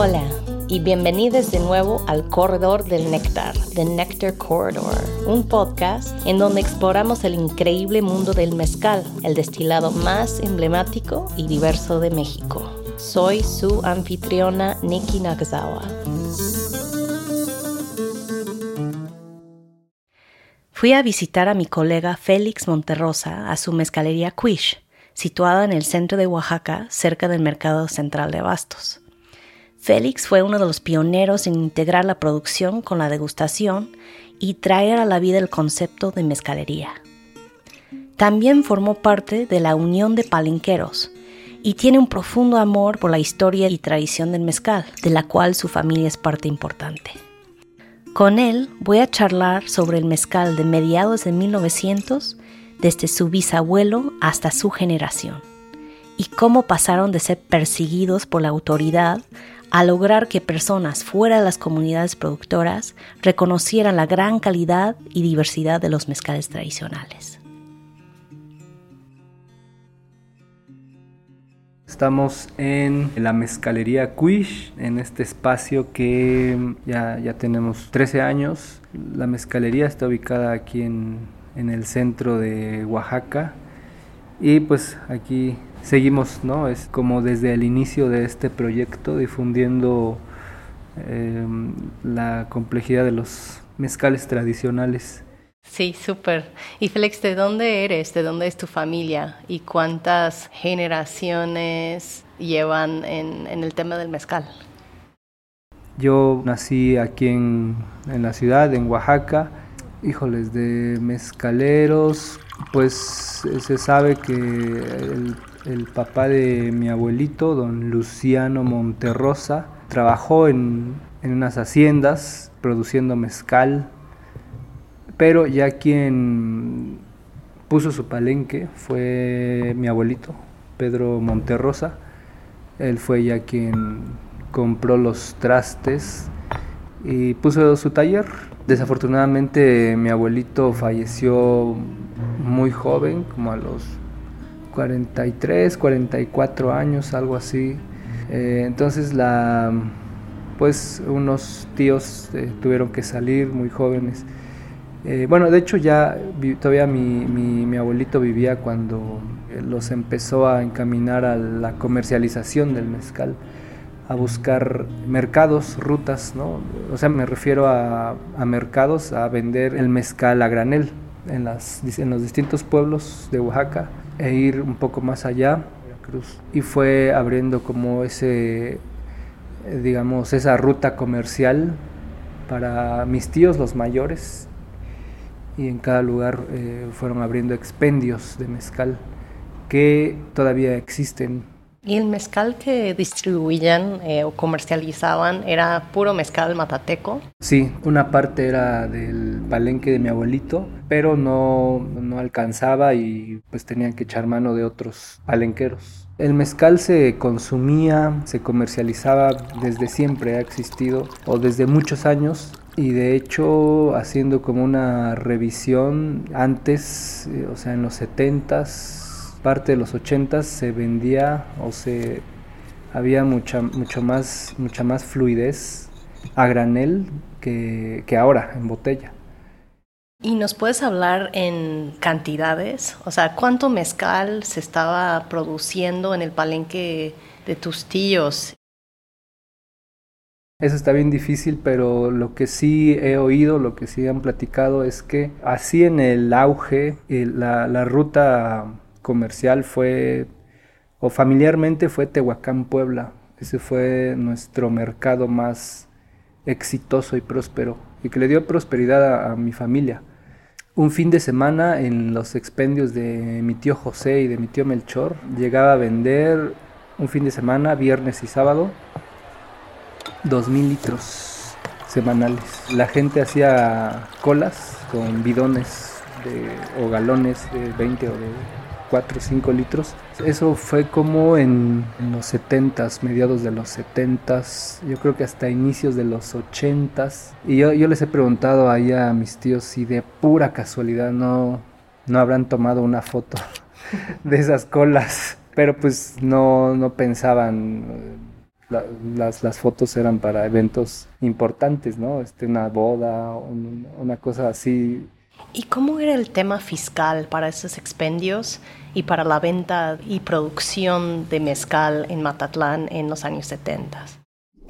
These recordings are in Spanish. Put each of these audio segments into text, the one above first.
Hola y bienvenidos de nuevo al Corredor del Néctar, The Nectar Corridor, un podcast en donde exploramos el increíble mundo del mezcal, el destilado más emblemático y diverso de México. Soy su anfitriona Nikki Nakazawa. Fui a visitar a mi colega Félix Monterrosa a su mezcalería Quish, situada en el centro de Oaxaca, cerca del mercado central de Bastos. Félix fue uno de los pioneros en integrar la producción con la degustación y traer a la vida el concepto de mezcalería. También formó parte de la Unión de Palenqueros y tiene un profundo amor por la historia y tradición del mezcal, de la cual su familia es parte importante. Con él voy a charlar sobre el mezcal de mediados de 1900, desde su bisabuelo hasta su generación, y cómo pasaron de ser perseguidos por la autoridad a lograr que personas fuera de las comunidades productoras reconocieran la gran calidad y diversidad de los mezcales tradicionales. Estamos en la mezcalería Quish, en este espacio que ya, ya tenemos 13 años. La mezcalería está ubicada aquí en, en el centro de Oaxaca y pues aquí seguimos, ¿no? Es como desde el inicio de este proyecto difundiendo eh, la complejidad de los mezcales tradicionales. Sí, súper. Y Félix, ¿de dónde eres? ¿De dónde es tu familia? ¿Y cuántas generaciones llevan en, el tema del mezcal? Yo nací aquí en, la ciudad, en Oaxaca. Híjoles, de mezcaleros, pues se sabe que el, el papá de mi abuelito, don Luciano Monterrosa, trabajó en, en unas haciendas produciendo mezcal pero ya quien puso su palenque fue mi abuelito, Pedro Monterrosa. Él fue ya quien compró los trastes y puso su taller. Desafortunadamente mi abuelito falleció muy joven, como a los 43, 44 años, algo así. Eh, entonces la, pues unos tíos eh, tuvieron que salir muy jóvenes eh, bueno, de hecho ya todavía mi, abuelito vivía cuando los empezó a encaminar a la comercialización del mezcal, a buscar mercados, rutas, ¿no? O sea, me refiero a, mercados, a vender el mezcal a granel en los distintos pueblos de Oaxaca e ir un poco más allá, Cruz. Y fue abriendo como ese, digamos, esa ruta comercial para mis tíos, los mayores, y en cada lugar eh, fueron abriendo expendios de mezcal que todavía existen. ¿Y el mezcal que distribuían eh, o comercializaban era puro mezcal matateco? Sí, una parte era del palenque de mi abuelito, pero no, no alcanzaba y pues tenían que echar mano de otros palenqueros. El mezcal se consumía, se comercializaba desde siempre, ha existido, o desde muchos años, y de hecho haciendo como una revisión antes, eh, o sea, en los 70s, parte de los 80s se vendía o se había mucha mucho más mucha más fluidez a granel que, que ahora en botella. ¿Y nos puedes hablar en cantidades? O sea, ¿cuánto mezcal se estaba produciendo en el palenque de tus tíos? Eso está bien difícil, pero lo que sí he oído, lo que sí han platicado es que así en el auge, la, la ruta comercial fue, o familiarmente fue Tehuacán, Puebla. Ese fue nuestro mercado más exitoso y próspero y que le dio prosperidad a, mi familia. Un fin de semana en los expendios de mi tío José y de mi tío Melchor llegaba a vender un fin de semana, viernes y sábado, 2.000 litros semanales. La gente hacía colas con bidones o galones de 20 o de 4 o 5 litros. Eso fue como en, los 70s, mediados de los 70s, yo creo que hasta inicios de los 80s. Y yo, yo les he preguntado ahí a mis tíos si de pura casualidad no, no habrán tomado una foto de esas colas. Pero pues no, no pensaban las, las, fotos eran para eventos importantes, ¿no? Este, una boda, una cosa así. ¿Y cómo era el tema fiscal para esos expendios y para la venta y producción de mezcal en Matatlán en los años 70?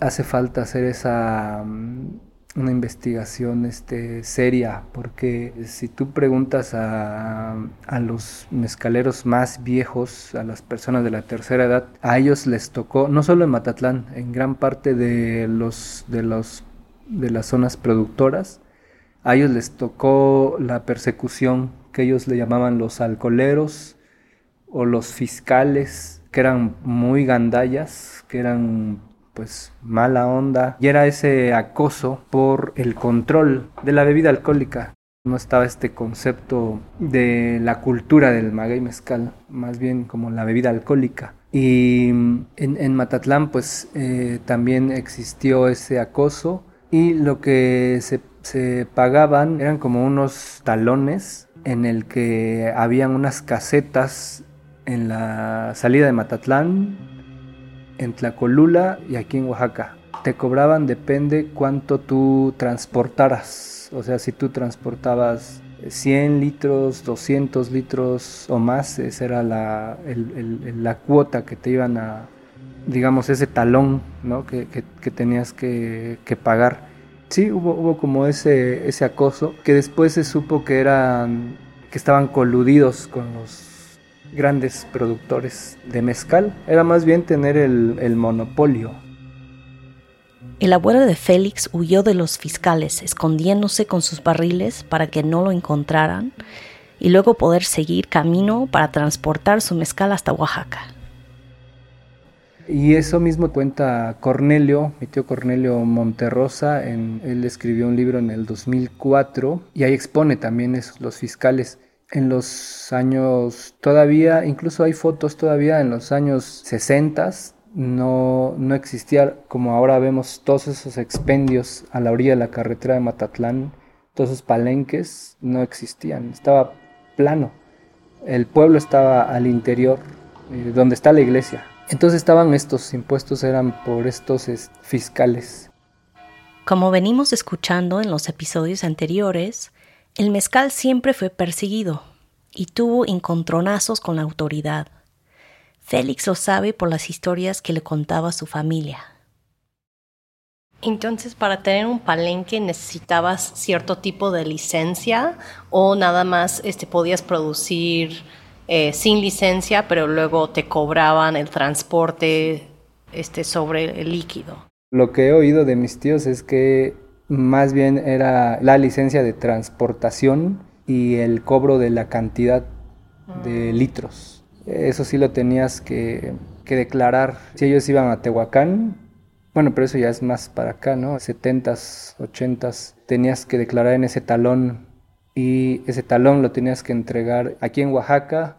Hace falta hacer esa mm, una investigación este, seria, porque si tú preguntas a, a, los mezcaleros más viejos, a las personas de la tercera edad, a ellos les tocó, no solo en Matatlán, en gran parte de, los, de, los, de las zonas productoras, a ellos les tocó la persecución que ellos le llamaban los alcoholeros o los fiscales, que eran muy gandallas, que eran pues mala onda y era ese acoso por el control de la bebida alcohólica. No estaba este concepto de la cultura del maguey mezcal, más bien como la bebida alcohólica. Y en, Matatlán pues eh, también existió ese acoso y lo que se, se pagaban eran como unos talones en el que habían unas casetas en la salida de Matatlán en Tlacolula y aquí en Oaxaca. Te cobraban depende cuánto tú transportaras. O sea, si tú transportabas 100 litros, 200 litros o más, esa era la, cuota que te iban a, digamos, ese talón ¿no? que, tenías que, pagar. Sí, hubo, hubo como ese, ese acoso, que después se supo que eran, que estaban coludidos con los grandes productores de mezcal, era más bien tener el, monopolio. El abuelo de Félix huyó de los fiscales, escondiéndose con sus barriles para que no lo encontraran y luego poder seguir camino para transportar su mezcal hasta Oaxaca. Y eso mismo cuenta Cornelio, mi tío Cornelio Monterrosa, en, él escribió un libro en el 2004 y ahí expone también los fiscales en los años todavía, incluso hay fotos todavía en los años 60, no, no existía como ahora vemos todos esos expendios a la orilla de la carretera de Matatlán, todos esos palenques no existían, estaba plano. El pueblo estaba al interior, eh, donde está la iglesia. Entonces estaban estos impuestos, eran por estos fiscales. Como venimos escuchando en los episodios anteriores, el mezcal siempre fue perseguido y tuvo encontronazos con la autoridad. Félix lo sabe por las historias que le contaba su familia. Entonces, para tener un palenque necesitabas cierto tipo de licencia o nada más este, podías producir eh, sin licencia, pero luego te cobraban el transporte este, sobre el líquido. Lo que he oído de mis tíos es que más bien era la licencia de transportación y el cobro de la cantidad de litros. Eso sí lo tenías que, declarar. Si ellos iban a Tehuacán, bueno, pero eso ya es más para acá, ¿no? 70s, 80s, tenías que declarar en ese talón y ese talón lo tenías que entregar aquí en Oaxaca.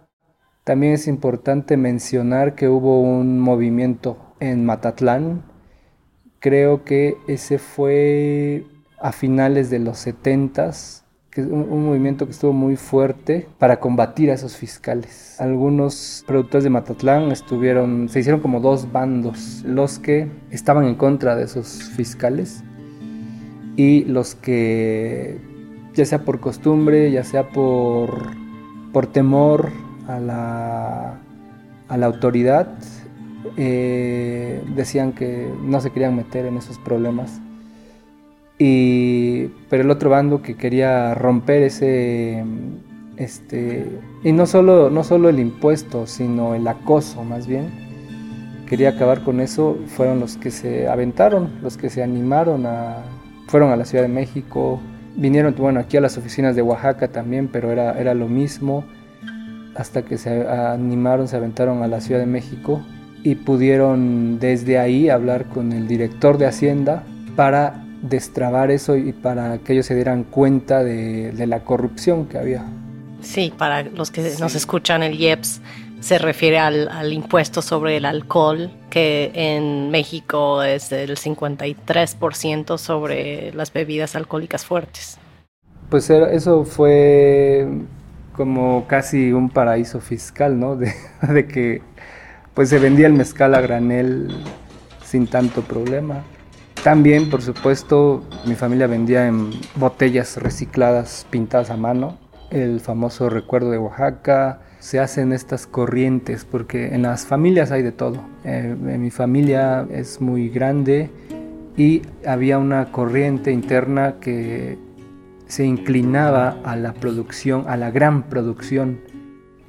También es importante mencionar que hubo un movimiento en Matatlán Creo que ese fue a finales de los 70 que es un, movimiento que estuvo muy fuerte para combatir a esos fiscales. Algunos productores de Matatlán estuvieron, se hicieron como dos bandos, los que estaban en contra de esos fiscales y los que, ya sea por costumbre, ya sea por, por temor a la, a la autoridad, eh, decían que no se querían meter en esos problemas. Y, pero el otro bando que quería romper ese, este, y no solo, no solo el impuesto, sino el acoso más bien, quería acabar con eso, fueron los que se aventaron, los que se animaron a, fueron a la Ciudad de México, vinieron, bueno, aquí a las oficinas de Oaxaca también, pero era, era lo mismo, hasta que se animaron, se aventaron a la Ciudad de México y pudieron desde ahí hablar con el director de Hacienda para destrabar eso y para que ellos se dieran cuenta de, la corrupción que había. Sí, para los que nos escuchan, el IEPS se refiere al, impuesto sobre el alcohol, que en México es del 53% sobre las bebidas alcohólicas fuertes. Pues eso fue como casi un paraíso fiscal, ¿no? de que pues se vendía el mezcal a granel sin tanto problema. También, por supuesto, mi familia vendía en botellas recicladas pintadas a mano, el famoso recuerdo de Oaxaca. Se hacen estas corrientes porque en las familias hay de todo. Eh, mi familia es muy grande y había una corriente interna que se inclinaba a la producción, a la gran producción,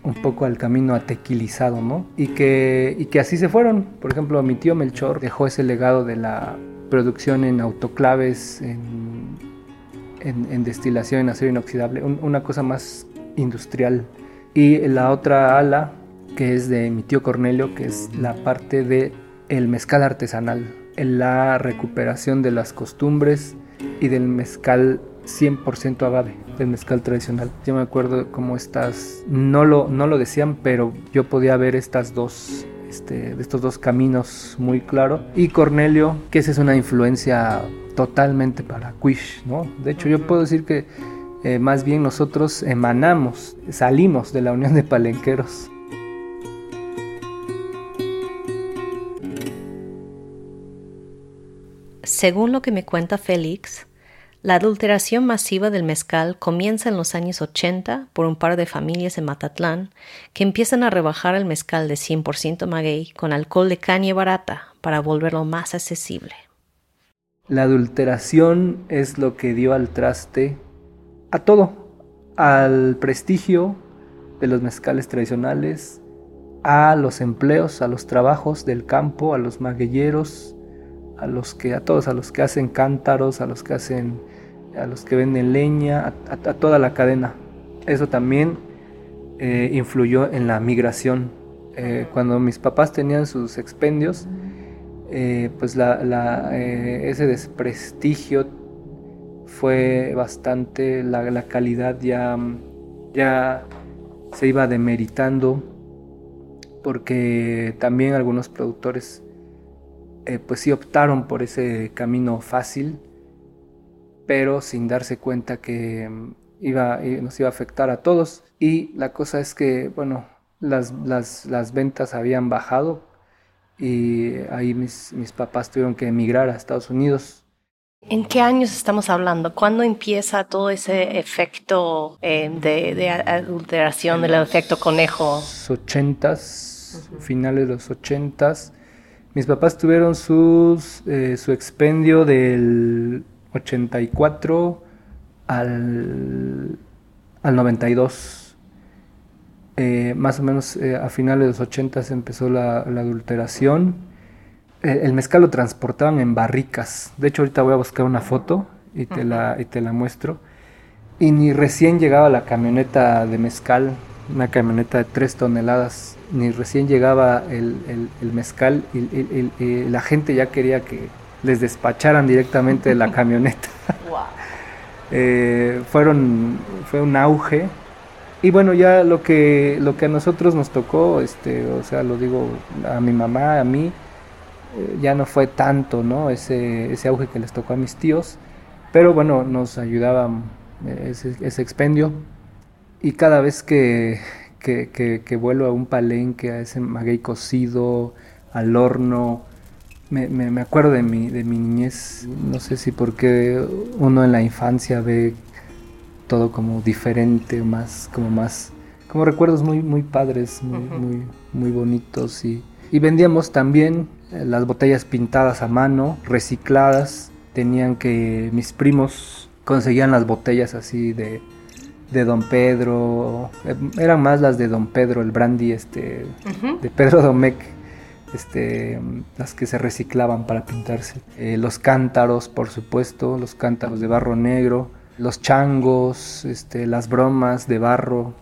un poco al camino atequilizado, ¿no? Y que, y que así se fueron. Por ejemplo, mi tío Melchor dejó ese legado de la producción en autoclaves, en, en, destilación en acero inoxidable, una cosa más industrial. Y la otra ala, que es de mi tío Cornelio, que es la parte de el mezcal artesanal, la recuperación de las costumbres y del mezcal 100% agave, del mezcal tradicional. Yo me acuerdo cómo estas, no lo, no lo decían, pero yo podía ver estas dos este, de estos dos caminos muy claro. Y Cornelio, que esa es una influencia totalmente para Quish, ¿no? De hecho, yo puedo decir que eh, más bien nosotros emanamos, salimos de la unión de palenqueros. Según lo que me cuenta Félix, la adulteración masiva del mezcal comienza en los años 80 por un par de familias en Matatlán que empiezan a rebajar el mezcal de 100% maguey con alcohol de caña barata para volverlo más accesible. La adulteración es lo que dio al traste a todo, al prestigio de los mezcales tradicionales, a los empleos, a los trabajos del campo, a los magueyeros, a los que a todos, a los que hacen cántaros, a los que hacen a los que venden leña, a, toda la cadena. Eso también eh, influyó en la migración. Eh, cuando mis papás tenían sus expendios, eh, pues ese desprestigio fue bastante, la, calidad ya, ya se iba demeritando porque también algunos productores pues sí optaron por ese camino fácil pero sin darse cuenta que mm, iba, nos iba a afectar a todos. Y la cosa es que, bueno, las, las, ventas habían bajado y ahí mis, mis, papás tuvieron que emigrar a Estados Unidos. ¿En qué años estamos hablando? ¿Cuándo empieza todo ese efecto eh, de, de, adulteración, del efecto conejo? Los ochentas, finales de los ochentas. Mis papás tuvieron sus, eh, su expendio del 84 al, al 92. Eh, más o menos eh, a finales de los 80 se empezó la, adulteración. Eh, el mezcal lo transportaban en barricas. De hecho, ahorita voy a buscar una foto y te, la, y te la muestro. Y ni recién llegaba la camioneta de mezcal, una camioneta de 3 toneladas, ni recién llegaba el, mezcal y la gente ya quería que, les despacharan directamente de la camioneta. Eh, fueron, fue un auge. Y bueno, ya lo que, lo que a nosotros nos tocó, este, o sea, lo digo a mi mamá, a mí, eh, ya no fue tanto, ¿no? Ese, ese auge que les tocó a mis tíos. Pero bueno, nos ayudaba eh, ese, ese expendio. Y cada vez que, que, que, que vuelo a un palenque, a ese maguey cocido, al horno, me, me, acuerdo de mi, de mi niñez, no sé si porque uno en la infancia ve todo como diferente, más, como más, como recuerdos muy, muy padres, muy, muy, muy bonitos y, y vendíamos también las botellas pintadas a mano, recicladas, tenían que mis primos conseguían las botellas así de, de Don Pedro, eh, eran más las de Don Pedro, el brandy este, de Pedro Domecq este, las que se reciclaban para pintarse. Eh, los cántaros, por supuesto, los cántaros de barro negro, los changos, este, las bromas de barro,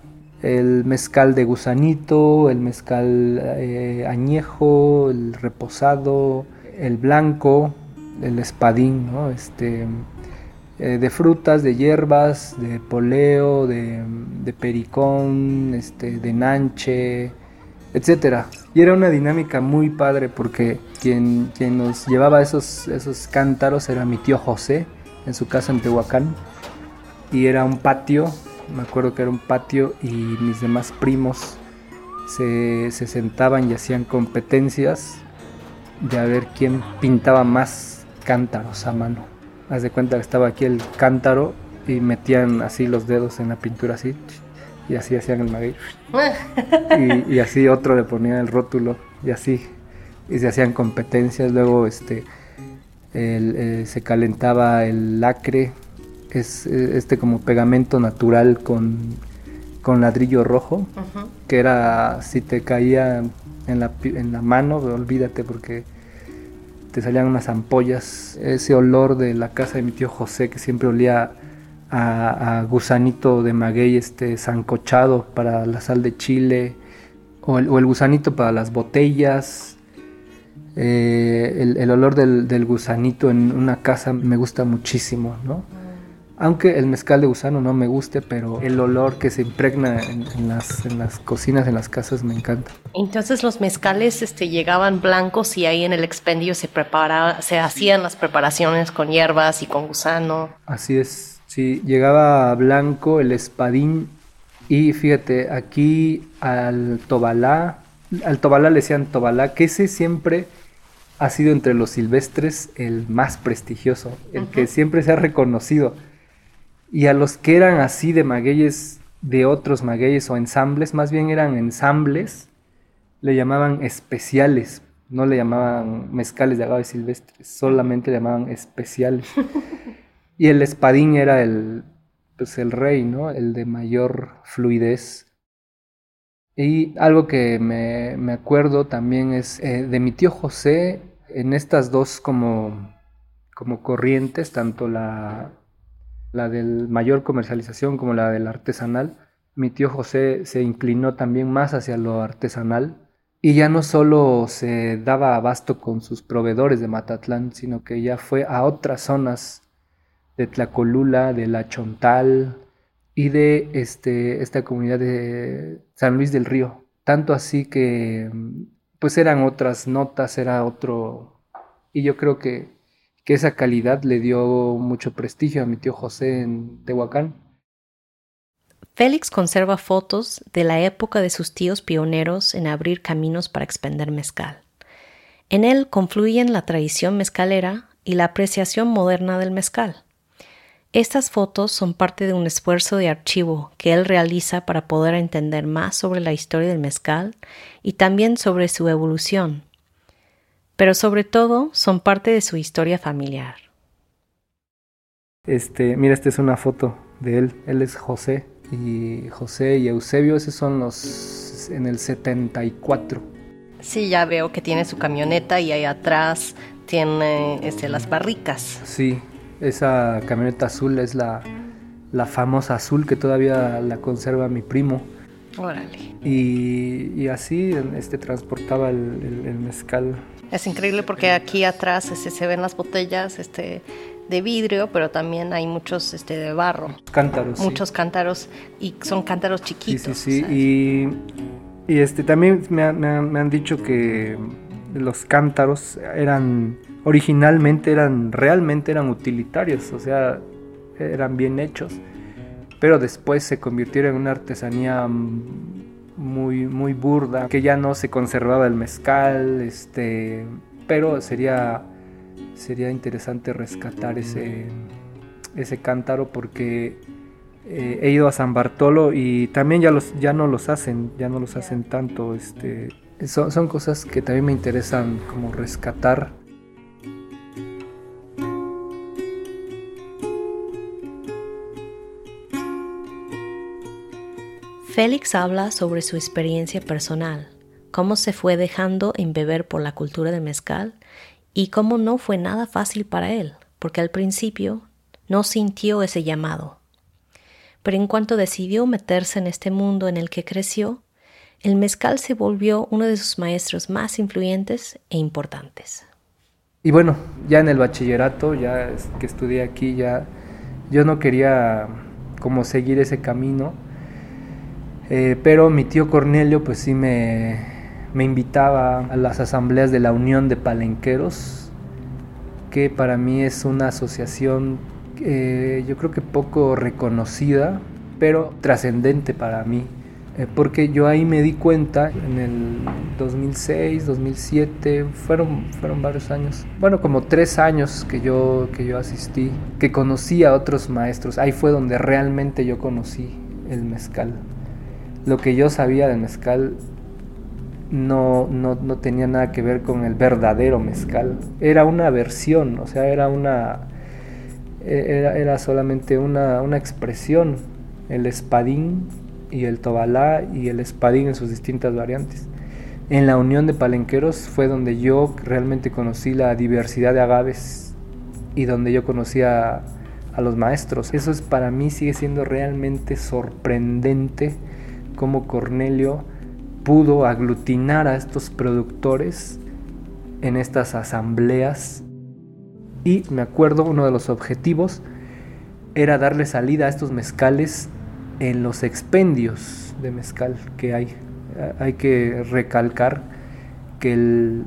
el mezcal de gusanito, el mezcal eh, añejo, el reposado, el blanco, el espadín, este, eh, de frutas, de hierbas, de poleo, de, pericón, este, de nanche, etcétera. Y era una dinámica muy padre porque quien, quien nos llevaba esos, esos cántaros era mi tío José en su casa en Tehuacán. Y era un patio, me acuerdo que era un patio y mis demás primos se, se sentaban y hacían competencias de a ver quién pintaba más cántaros a mano. Haz de cuenta que estaba aquí el cántaro y metían así los dedos en la pintura así y así hacían el maguey. y, y, así otro le ponía el rótulo y así. Y se hacían competencias. Luego este, eh, se calentaba el lacre, es este como pegamento natural con, con ladrillo rojo, que era, si te caía en la, en la mano, olvídate porque te salían unas ampollas, ese olor de la casa de mi tío José que siempre olía a, gusanito de maguey este zancochado para la sal de chile o el, gusanito para las botellas. Eh, el, olor del, gusanito en una casa me gusta muchísimo, ¿no? Aunque el mezcal de gusano no me guste, pero el olor que se impregna en, las, en las, cocinas, en las casas, me encanta. Entonces los mezcales este, llegaban blancos y ahí en el expendio se, preparaba, se hacían las preparaciones con hierbas y con gusano. Así es, Sí, llegaba blanco el espadín y fíjate, aquí al Tobalá, al Tobalá le decían Tobalá, que ese siempre ha sido entre los silvestres el más prestigioso, el que siempre se ha reconocido. Y a los que eran así de magueyes, de otros magueyes o ensambles, más bien eran ensambles, le llamaban especiales, no le llamaban mezcales de agave silvestres, solamente le llamaban especiales. Y el espadín era el, pues el rey, ¿no? El de mayor fluidez. Y algo que me, me acuerdo también es eh, de mi tío José, en estas dos como, como corrientes, tanto la, la del mayor comercialización como la del artesanal, mi tío José se inclinó también más hacia lo artesanal y ya no solo se daba abasto con sus proveedores de Matatlán, sino que ya fue a otras zonas de Tlacolula, de La Chontal y de este, esta comunidad de San Luis del Río. Tanto así que pues eran otras notas, era otro... Y yo creo que, que esa calidad le dio mucho prestigio a mi tío José en Tehuacán. Félix conserva fotos de la época de sus tíos pioneros en abrir caminos para expender mezcal. En él confluyen la tradición mezcalera y la apreciación moderna del mezcal. Estas fotos son parte de un esfuerzo de archivo que él realiza para poder entender más sobre la historia del mezcal y también sobre su evolución, pero sobre todo son parte de su historia familiar. Este, mira, esta es una foto de él. Él es José y José y Eusebio, esos son los en el 74. Sí, ya veo que tiene su camioneta y ahí atrás tiene este, las barricas. Sí, esa camioneta azul es la, famosa azul que todavía la conserva mi primo. Órale. Y, así este, transportaba el, mezcal. Es increíble porque aquí atrás este, se ven las botellas este, de vidrio, pero también hay muchos este, de barro. Cántaros. Muchos cántaros y son cántaros chiquitos. Sí, sí, sí. Y, este, también me, me han dicho que los cántaros eran originalmente eran realmente eran utilitarios, o sea, eran bien hechos, pero después se convirtieron en una artesanía muy muy burda, que ya no se conservaba el mezcal, este, pero sería sería interesante rescatar ese ese cántaro porque eh, he ido a San Bartolo y también ya los ya no los hacen, ya no los hacen tanto, este son, son cosas que también me interesan como rescatar Félix habla sobre su experiencia personal, cómo se fue dejando embeber por la cultura del mezcal y cómo no fue nada fácil para él, porque al principio no sintió ese llamado. Pero en cuanto decidió meterse en este mundo en el que creció, el mezcal se volvió uno de sus maestros más influyentes e importantes. Y bueno, ya en el bachillerato, ya que estudié aquí, ya yo no quería como seguir ese camino eh, pero mi tío Cornelio pues sí me, invitaba a las asambleas de la Unión de Palenqueros, que para mí es una asociación eh, yo creo que poco reconocida, pero trascendente para mí. eh, porque yo ahí me di cuenta en el 2006, 2007, fueron, fueron varios años, bueno, como tres años que yo, que yo asistí, que conocí a otros maestros, ahí fue donde realmente yo conocí el mezcal. Lo que yo sabía del mezcal no, no, no tenía nada que ver con el verdadero mezcal, era una versión, o sea, era una... Era, era solamente una, una expresión, el espadín y el tobalá y el espadín en sus distintas variantes. En la unión de palenqueros fue donde yo realmente conocí la diversidad de agaves y donde yo conocí a, a los maestros. Eso es para mí sigue siendo realmente sorprendente cómo Cornelio pudo aglutinar a estos productores en estas asambleas y me acuerdo uno de los objetivos era darle salida a estos mezcales en los expendios de mezcal que hay. Hay que recalcar que el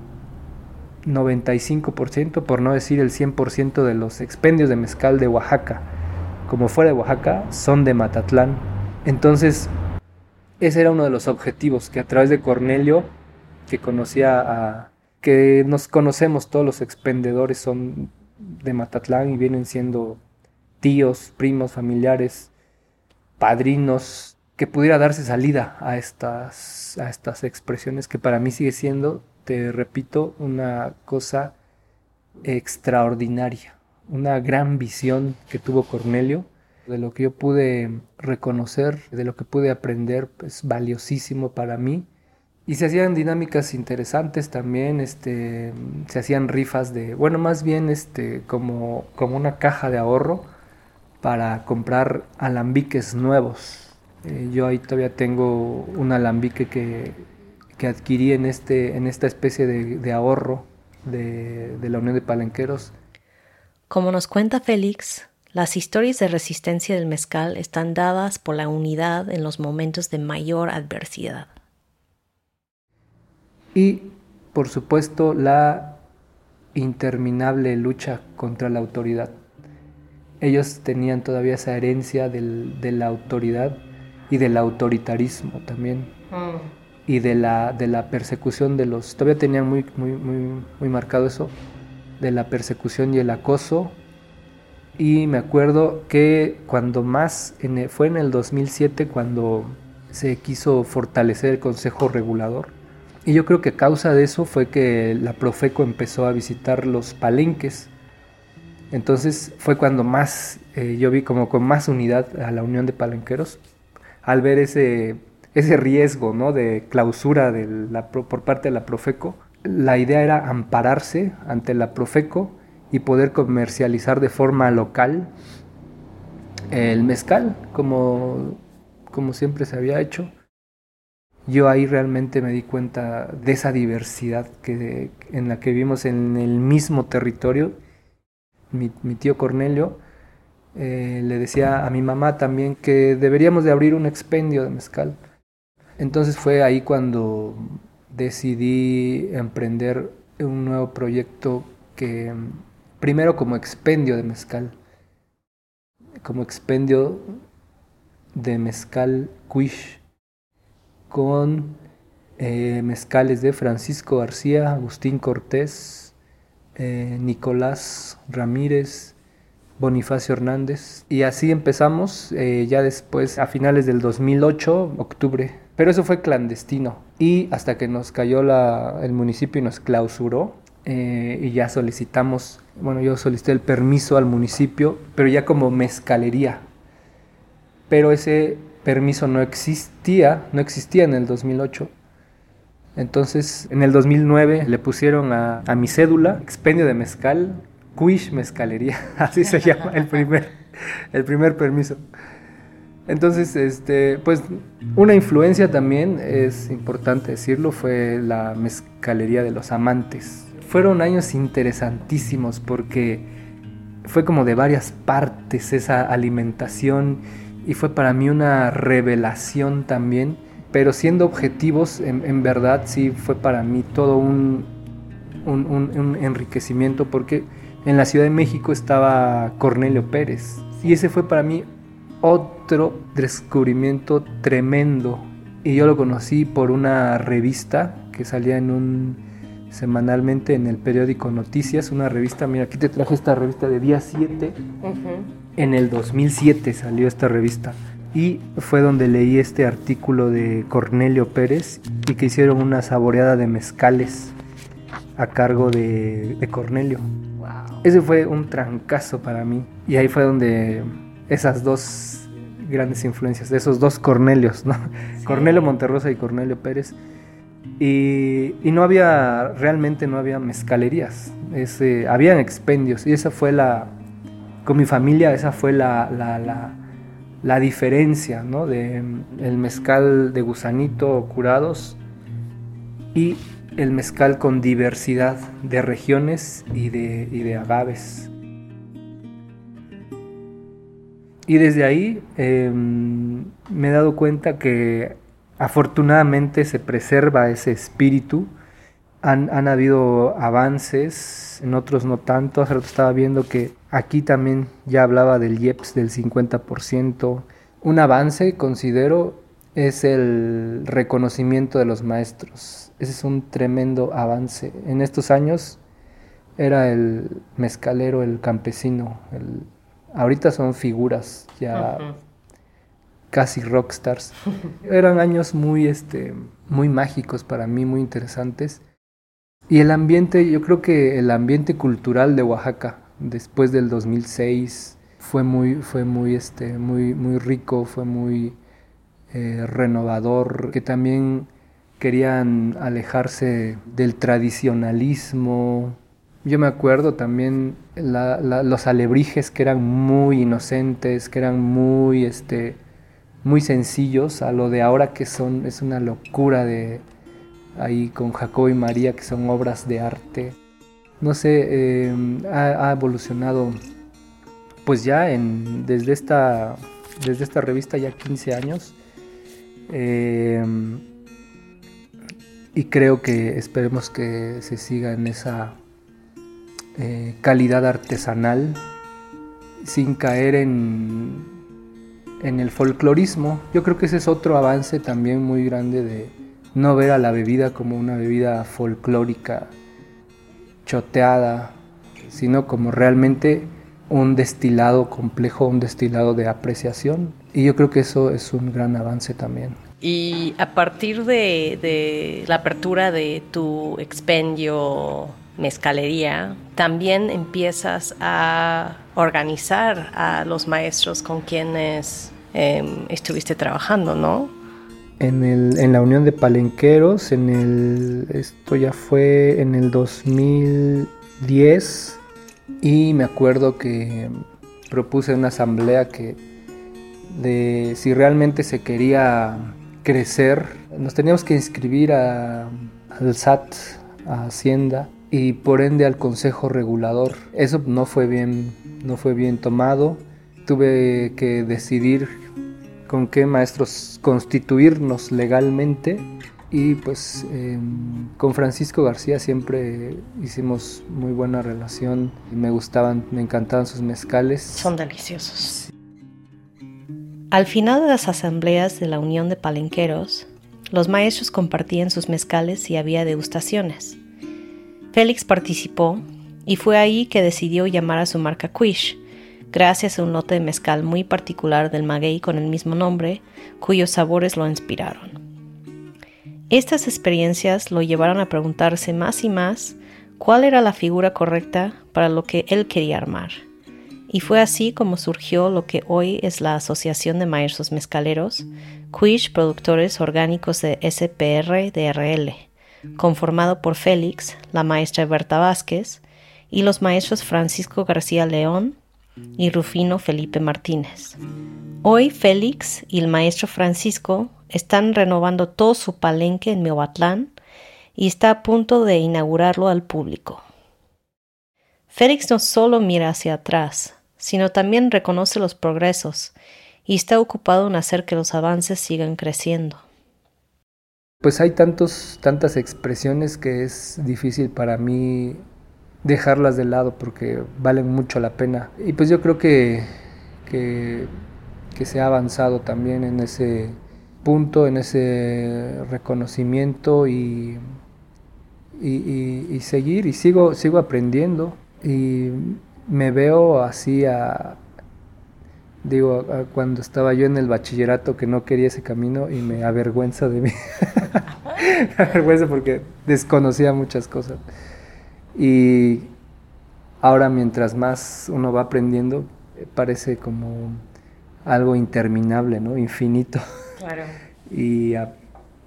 95%, por no decir el 100% de los expendios de mezcal de Oaxaca, como fuera de Oaxaca, son de Matatlán. Entonces, ese era uno de los objetivos, que a través de Cornelio, que conocía a... que nos conocemos, todos los expendedores son de Matatlán y vienen siendo tíos, primos, familiares padrinos, que pudiera darse salida a estas, a estas expresiones que para mí sigue siendo, te repito, una cosa extraordinaria, una gran visión que tuvo Cornelio, de lo que yo pude reconocer, de lo que pude aprender, es valiosísimo para mí. Y se hacían dinámicas interesantes también, este, se hacían rifas de, bueno, más bien este, como, como una caja de ahorro para comprar alambiques nuevos. Eh, yo ahí todavía tengo un alambique que, que adquirí en, este, en esta especie de, de ahorro de, de la Unión de Palenqueros. Como nos cuenta Félix, las historias de resistencia del mezcal están dadas por la unidad en los momentos de mayor adversidad. Y, por supuesto, la interminable lucha contra la autoridad ellos tenían todavía esa herencia de la autoridad y del autoritarismo también. Mm. Y de la, de la persecución de los... Todavía tenían muy, muy, muy, muy marcado eso, de la persecución y el acoso. Y me acuerdo que cuando más, en fue en el 2007 cuando se quiso fortalecer el Consejo Regulador. Y yo creo que causa de eso fue que la Profeco empezó a visitar los palenques entonces fue cuando más eh, yo vi como con más unidad a la unión de palenqueros al ver ese, ese riesgo ¿no? de clausura de la, por parte de la Profeco. La idea era ampararse ante la Profeco y poder comercializar de forma local el mezcal, como, como siempre se había hecho. Yo ahí realmente me di cuenta de esa diversidad que, en la que vivimos en el mismo territorio mi, tío Cornelio, eh, le decía a mi mamá también que deberíamos de abrir un expendio de mezcal. Entonces fue ahí cuando decidí emprender un nuevo proyecto que primero como expendio de mezcal, como expendio de mezcal Quish con eh, mezcales de Francisco García, Agustín Cortés, eh, Nicolás Ramírez, Bonifacio Hernández. Y así empezamos eh, ya después, a finales del 2008, octubre. Pero eso fue clandestino. Y hasta que nos cayó el municipio y nos clausuró, y ya solicitamos, bueno, yo solicité el permiso al municipio, pero ya como mezcalería. Pero ese permiso no existía, no existía en el 2008. Entonces, en el 2009 le pusieron a, mi cédula expendio de mezcal, Quish Mezcalería, así se llama el primer, el primer permiso. Entonces, este, pues una influencia también, es importante decirlo, fue la mezcalería de los amantes. Fueron años interesantísimos porque fue como de varias partes esa alimentación y fue para mí una revelación también pero siendo objetivos, en, verdad sí fue para mí todo un, un, enriquecimiento porque en la Ciudad de México estaba Cornelio Pérez y ese fue para mí otro descubrimiento tremendo. Y yo lo conocí por una revista que salía en un semanalmente en el periódico Noticias, una revista, mira, aquí te traje esta revista de día 7. En el 2007 salió esta revista y fue donde leí este artículo de Cornelio Pérez y que hicieron una saboreada de mezcales a cargo de, Cornelio. Ese fue un trancazo para mí y ahí fue donde esas dos grandes influencias, de esos dos Cornelios, ¿no? Cornelio Monterrosa y Cornelio Pérez. Y, no había, realmente no había mezcalerías, ese, habían expendios y esa fue la, con mi familia, esa fue la, la, la, diferencia, ¿no? De el mezcal de gusanito curados y el mezcal con diversidad de regiones y de, y de agaves. Y desde ahí em, me he dado cuenta que afortunadamente se preserva ese espíritu. Han, han, habido avances, en otros no tanto. Hace rato estaba viendo que aquí también ya hablaba del IEPS del 50%. Un avance, considero, es el reconocimiento de los maestros. Ese es un tremendo avance. En estos años era el mezcalero, el campesino, Ahorita son figuras ya casi rockstars. Eran años muy, este, muy mágicos para mí, muy interesantes. Y el ambiente, yo creo que el ambiente cultural de Oaxaca después del 2006 fue muy, fue muy, este, muy, muy rico, fue muy eh, renovador, que también querían alejarse del tradicionalismo, yo me acuerdo también los alebrijes que eran muy inocentes, que eran muy, este, muy sencillos, a lo de ahora que son, es una locura de ahí con Jacobo y María, que son obras de arte. No sé, em, ha, evolucionado pues ya en, desde, esta, desde esta revista ya 15 años. Em, y creo que esperemos que se siga en esa eh, calidad artesanal sin caer en, en el folclorismo. Yo creo que ese es otro avance también muy grande de no ver a la bebida como una bebida folclórica, choteada, sino como realmente un destilado complejo, un destilado de apreciación. Y yo creo que eso es un gran avance también. Y a partir de, de la apertura de tu expendio mezcalería, también empiezas a organizar a los maestros con quienes em, estuviste trabajando, ¿no? En, la Unión de Palenqueros, en el, esto ya fue en el 2010 y me acuerdo que propuse una asamblea que de si realmente se quería crecer, nos teníamos que inscribir a, al SAT, a Hacienda, y por ende al Consejo Regulador. Eso no fue bien, no fue bien tomado. Tuve que decidir con qué maestros constituirnos legalmente y pues em, con Francisco García siempre hicimos muy buena relación. Me gustaban, me encantaban sus mezcales. Son deliciosos. Al final de las asambleas de la Unión de Palenqueros, los maestros compartían sus mezcales y había degustaciones. Félix participó y fue ahí que decidió llamar a su marca Quish, gracias a un lote de mezcal muy particular del maguey con el mismo nombre, cuyos sabores lo inspiraron. Estas experiencias lo llevaron a preguntarse más y más cuál era la figura correcta para lo que él quería armar. Y fue así como surgió lo que hoy es la Asociación de Maestros Mezcaleros, Quish Productores Orgánicos de SPR DRL conformado por Félix, la maestra Berta Vázquez, y los maestros Francisco García León y Rufino Felipe Martínez. Hoy Félix y el maestro Francisco están renovando todo su palenque en Meoatlán y está a punto de inaugurarlo al público. Félix no solo mira hacia atrás, sino también reconoce los progresos y está ocupado en hacer que los avances sigan creciendo pues hay tantos, tantas expresiones que es difícil para mí dejarlas de lado porque valen mucho la pena. Y pues yo creo que, que, se ha avanzado también en ese, punto, en ese reconocimiento y, y, seguir, y sigo, sigo aprendiendo y me veo así a, digo, cuando estaba yo en el bachillerato que no quería ese camino y me avergüenza de mí, me avergüenza porque desconocía muchas cosas. Y ahora mientras más uno va aprendiendo, parece como algo interminable, ¿no? Infinito. Claro. y,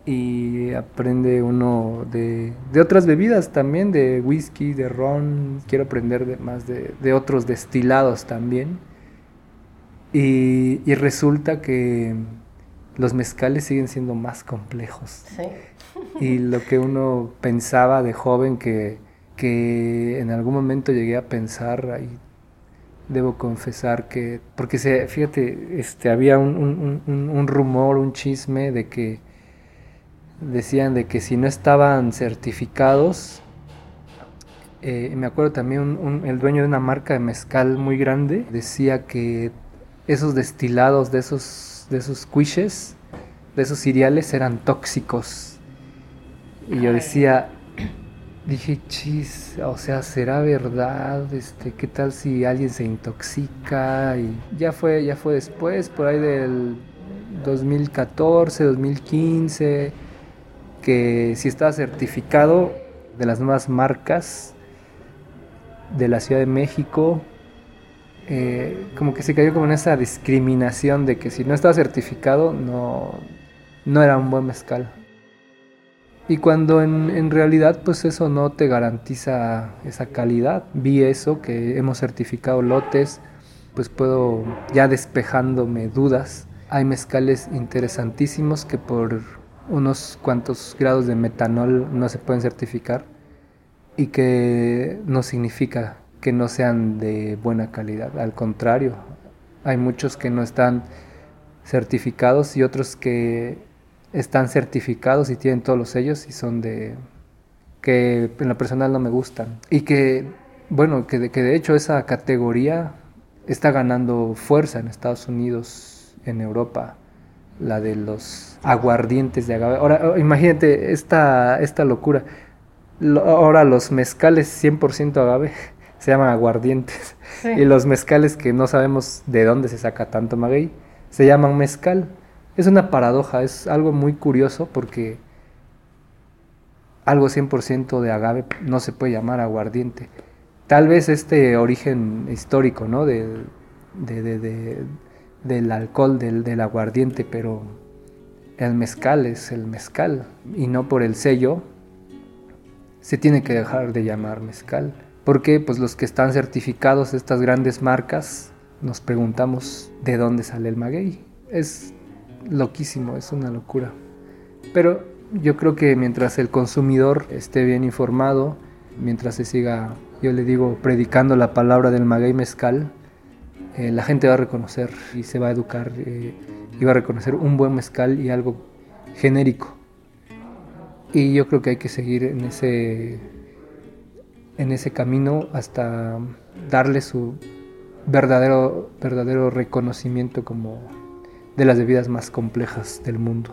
y aprende uno de, de, otras bebidas también, de whisky, de ron. Quiero aprender de, más de, de otros destilados también. Y, y, resulta que los mezcales siguen siendo más complejos. Sí. y lo que uno pensaba de joven que, que en algún momento llegué a pensar, ahí debo confesar que, porque se, fíjate, este, había un, un, rumor, un chisme de que decían de que si no estaban certificados, eh, me acuerdo también el dueño de una marca de mezcal muy grande decía que esos destilados de esos, de esos cuiches, de esos cereales eran tóxicos. Y yo decía, dije, chis, o sea, ¿será verdad? Este, ¿qué tal si alguien se intoxica? Y ya fue, ya fue después, por ahí del 2014, 2015, que si estaba certificado de las nuevas marcas de la Ciudad de México, eh, como que se cayó como en esa discriminación de que si no estaba certificado no, no era un buen mezcal. Y cuando en, en, realidad pues eso no te garantiza esa calidad. Vi eso, que hemos certificado lotes, pues puedo ya despejándome dudas. Hay mezcales interesantísimos que por unos cuantos grados de metanol no se pueden certificar y que no significa que no sean de buena calidad. Al contrario, hay muchos que no están certificados y otros que están certificados y tienen todos los sellos y son de que en lo personal no me gustan. Y que, bueno, que de, que de hecho esa categoría está ganando fuerza en Estados Unidos, en Europa, la de los aguardientes de agave. Ahora, imagínate esta, esta locura. Ahora los mezcales 100% agave se llaman aguardientes. Y los mezcales que no sabemos de dónde se saca tanto maguey se llaman mezcal. Es una paradoja, es algo muy curioso porque algo 100% de agave no se puede llamar aguardiente. Tal vez este origen histórico, ¿no? De, del alcohol, del, del aguardiente, pero el mezcal es el mezcal y no por el sello se tiene que dejar de llamar mezcal. Porque pues los que están certificados, estas grandes marcas, nos preguntamos de dónde sale el maguey. Es loquísimo, es una locura. Pero yo creo que mientras el consumidor esté bien informado, mientras se siga, yo le digo, predicando la palabra del maguey mezcal, eh, la gente va a reconocer y se va a educar eh, y va a reconocer un buen mezcal y algo genérico. Y yo creo que hay que seguir en ese, en ese camino hasta darle su verdadero, verdadero reconocimiento como de las bebidas más complejas del mundo.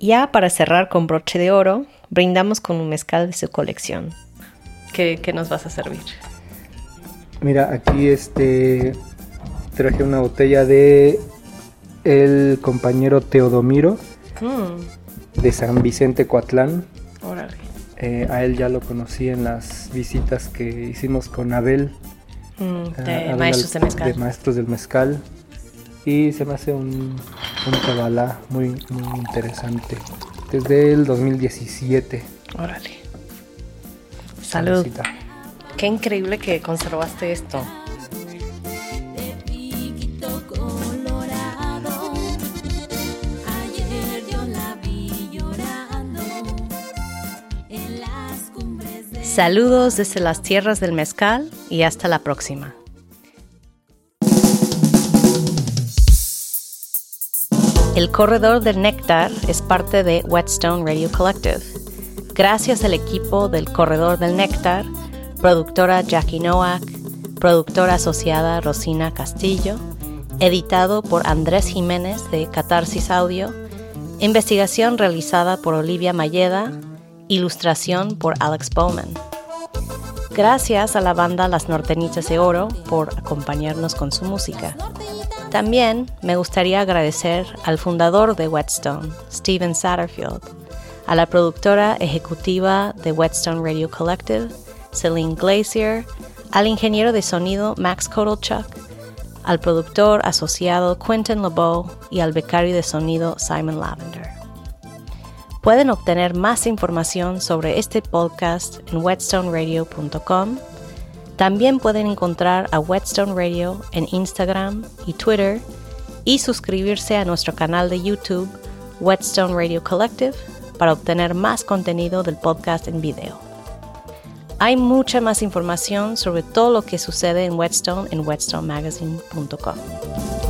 Ya para cerrar con broche de oro, brindamos con un mezcal de su colección. ¿Qué, nos vas a servir? Mira, aquí este traje una botella de el compañero Teodomiro mm. de San Vicente Coatlán. Eh, a él ya lo conocí en las visitas que hicimos con Abel. Mm, de maestros de mezcal. De maestros del mezcal. Y se me hace un, un muy, muy interesante. Desde el 2017. Órale. Salud. Qué increíble que conservaste esto. Saludos desde las tierras del mezcal y hasta la próxima. El Corredor del Néctar es parte de Whetstone Radio Collective. Gracias al equipo del Corredor del Néctar, productora Jackie Nowak, productora asociada Rosina Castillo, editado por Andrés Jiménez de Catarsis Audio, investigación realizada por Olivia Mayeda, ilustración por Alex Bowman. Gracias a la banda Las Nortenitas de Oro por acompañarnos con su música. También me gustaría agradecer al fundador de Whetstone, Steven Satterfield, a la productora ejecutiva de Whetstone Radio Collective, Celine Glacier, al ingeniero de sonido Max Kotelchuk, al productor asociado Quentin LeBeau y al becario de sonido Simon Lavender. Pueden obtener más información sobre este podcast en whetstoneradio.com. También pueden encontrar a Whetstone Radio en Instagram y Twitter y suscribirse a nuestro canal de YouTube Whetstone Radio Collective para obtener más contenido del podcast en video. Hay mucha más información sobre todo lo que sucede en Whetstone en whetstonemagazine.com.